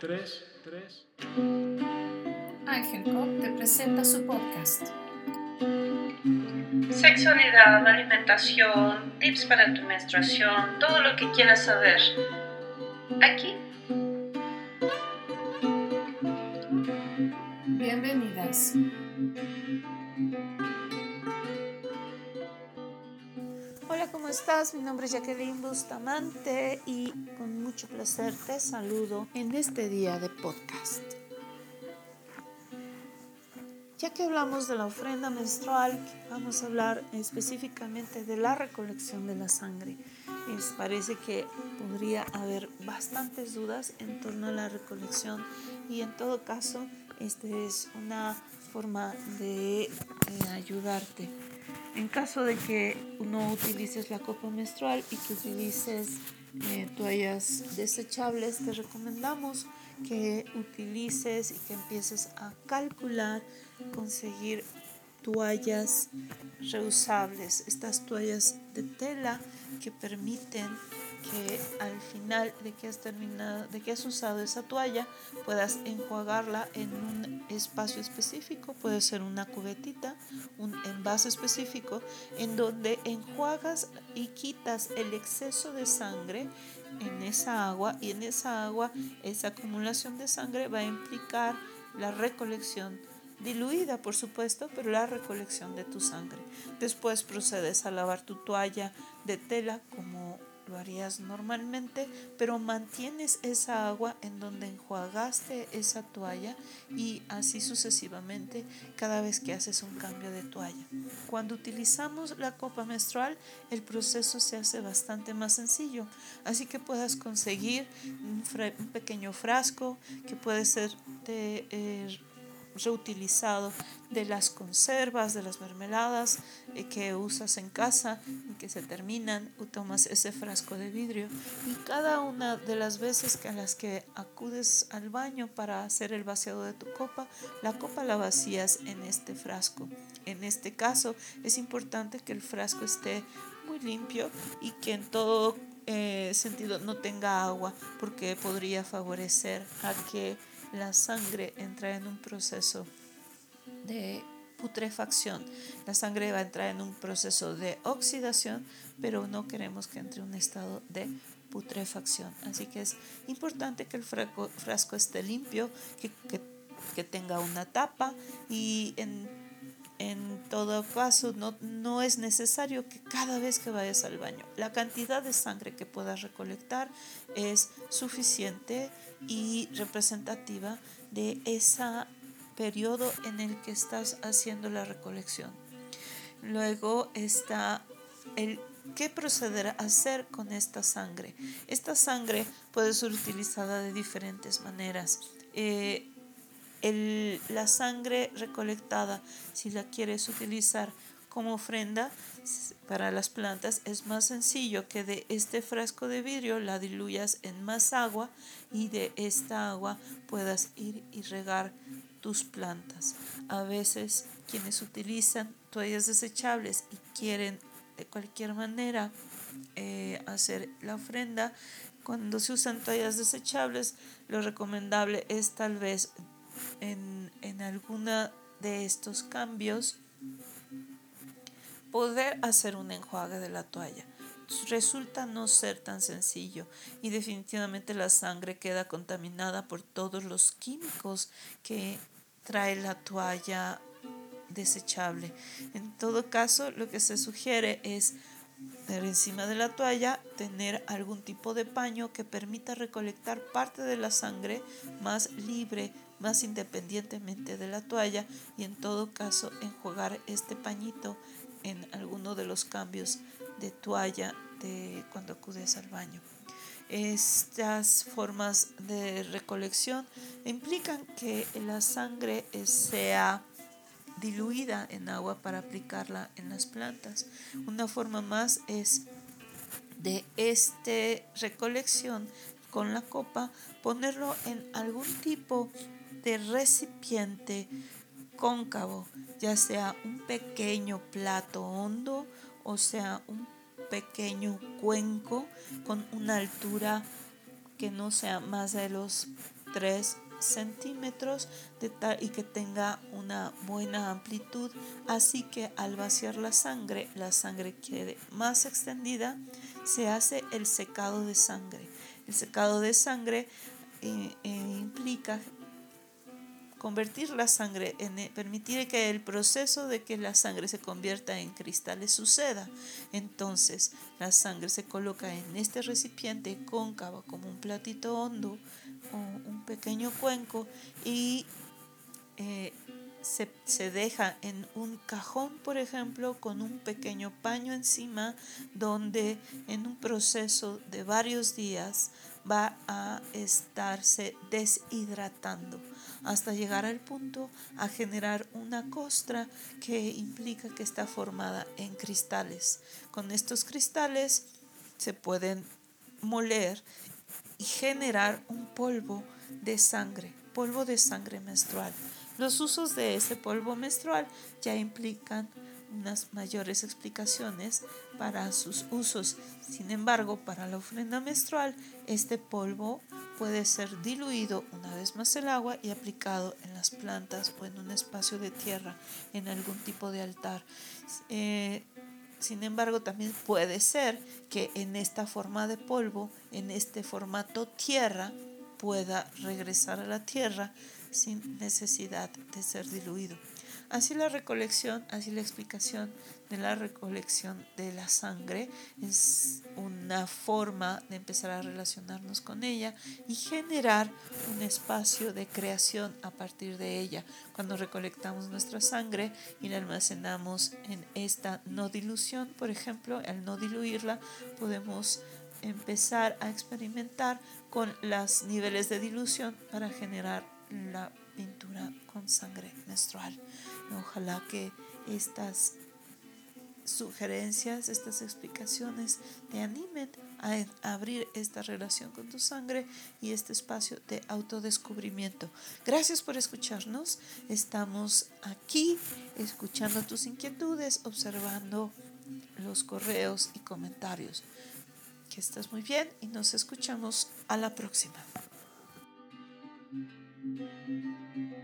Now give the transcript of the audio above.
tres, tres. Ángel Cop te presenta su podcast. Sexualidad, alimentación, tips para tu menstruación, todo lo que quieras saber. Aquí. Bienvenidas. Hola, ¿cómo estás? Mi nombre es Jacqueline Bustamante y con mucho placer te saludo en este día de podcast. Ya que hablamos de la ofrenda menstrual, vamos a hablar específicamente de la recolección de la sangre. Es, parece que podría haber bastantes dudas en torno a la recolección y en todo caso, esta es una forma de eh, ayudarte. En caso de que no utilices la copa menstrual y que utilices eh, toallas desechables, te recomendamos que utilices y que empieces a calcular, conseguir toallas reusables, estas toallas de tela que permiten que al final de que has terminado, de que has usado esa toalla, puedas enjuagarla en un espacio específico, puede ser una cubetita, un envase específico, en donde enjuagas y quitas el exceso de sangre en esa agua y en esa agua esa acumulación de sangre va a implicar la recolección diluida por supuesto, pero la recolección de tu sangre. Después procedes a lavar tu toalla de tela como lo harías normalmente, pero mantienes esa agua en donde enjuagaste esa toalla y así sucesivamente cada vez que haces un cambio de toalla. Cuando utilizamos la copa menstrual, el proceso se hace bastante más sencillo, así que puedas conseguir un, pequeño frasco que puede ser de... Eh, reutilizado de las conservas, de las mermeladas eh, que usas en casa y que se terminan, o tomas ese frasco de vidrio y cada una de las veces que a las que acudes al baño para hacer el vaciado de tu copa, la copa la vacías en este frasco. En este caso es importante que el frasco esté muy limpio y que en todo eh, sentido no tenga agua porque podría favorecer a que la sangre entra en un proceso de putrefacción. La sangre va a entrar en un proceso de oxidación, pero no queremos que entre en un estado de putrefacción. Así que es importante que el frasco, esté limpio, que, que, tenga una tapa y en, en todo caso no, no es necesario que cada vez que vayas al baño la cantidad de sangre que puedas recolectar es suficiente y representativa de ese periodo en el que estás haciendo la recolección. Luego está el qué proceder a hacer con esta sangre. Esta sangre puede ser utilizada de diferentes maneras. Eh, la sangre recolectada, si la quieres utilizar como ofrenda para las plantas es más sencillo que de este frasco de vidrio la diluyas en más agua y de esta agua puedas ir y regar tus plantas. A veces quienes utilizan toallas desechables y quieren de cualquier manera eh, hacer la ofrenda, cuando se usan toallas desechables, lo recomendable es tal vez en, en alguna de estos cambios poder hacer un enjuague de la toalla. Resulta no ser tan sencillo y definitivamente la sangre queda contaminada por todos los químicos que trae la toalla desechable. En todo caso, lo que se sugiere es encima de la toalla tener algún tipo de paño que permita recolectar parte de la sangre más libre, más independientemente de la toalla y en todo caso enjuagar este pañito en alguno de los cambios de toalla de cuando acudes al baño. Estas formas de recolección implican que la sangre sea diluida en agua para aplicarla en las plantas. Una forma más es de esta recolección con la copa ponerlo en algún tipo de recipiente cóncavo, ya sea un pequeño plato hondo o sea un pequeño cuenco con una altura que no sea más de los 3 centímetros y que tenga una buena amplitud. Así que al vaciar la sangre la sangre quede más extendida se hace el secado de sangre. El secado de sangre eh, eh, implica convertir la sangre, en, e, permitir que el proceso de que la sangre se convierta en cristales suceda. Entonces, la sangre se coloca en este recipiente cóncavo como un platito hondo o un pequeño cuenco y eh, se, se, deja en un cajón, por ejemplo, con un pequeño paño encima, donde en un proceso de varios días va a estarse deshidratando hasta llegar al punto a generar una costra que implica que está formada en cristales. Con estos cristales se pueden moler y generar un polvo de sangre, polvo de sangre menstrual. Los usos de ese polvo menstrual ya implican unas mayores explicaciones para sus usos. Sin embargo, para la ofrenda menstrual, este polvo puede ser diluido una vez más el agua y aplicado en las plantas o en un espacio de tierra, en algún tipo de altar. Eh, sin embargo, también puede ser que en esta forma de polvo, en este formato tierra, pueda regresar a la tierra sin necesidad de ser diluido. Así la recolección, así la explicación de la recolección de la sangre es una forma de empezar a relacionarnos con ella y generar un espacio de creación a partir de ella. Cuando recolectamos nuestra sangre y la almacenamos en esta no dilución, por ejemplo, al no diluirla, podemos empezar a experimentar con los niveles de dilución para generar la pintura con sangre menstrual. Ojalá que estas sugerencias, estas explicaciones te animen a abrir esta relación con tu sangre y este espacio de autodescubrimiento. Gracias por escucharnos. Estamos aquí escuchando tus inquietudes, observando los correos y comentarios. Que estés muy bien y nos escuchamos a la próxima. Música